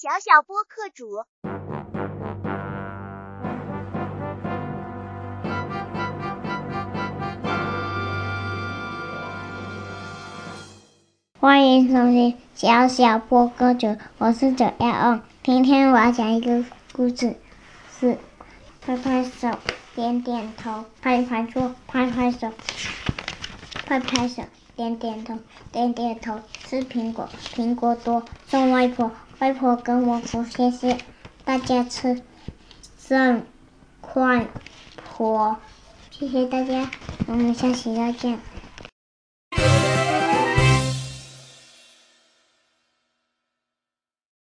小小播客主。欢迎收听小小播客主，我是九幺二。今天我要讲一个故事，是拍拍手，点点头，拍拍桌，拍拍手，拍拍手，点点头，点点头。吃苹果，苹果多，送外婆，外婆跟我说谢谢，大家吃剩快活，谢谢大家，我们下期再见。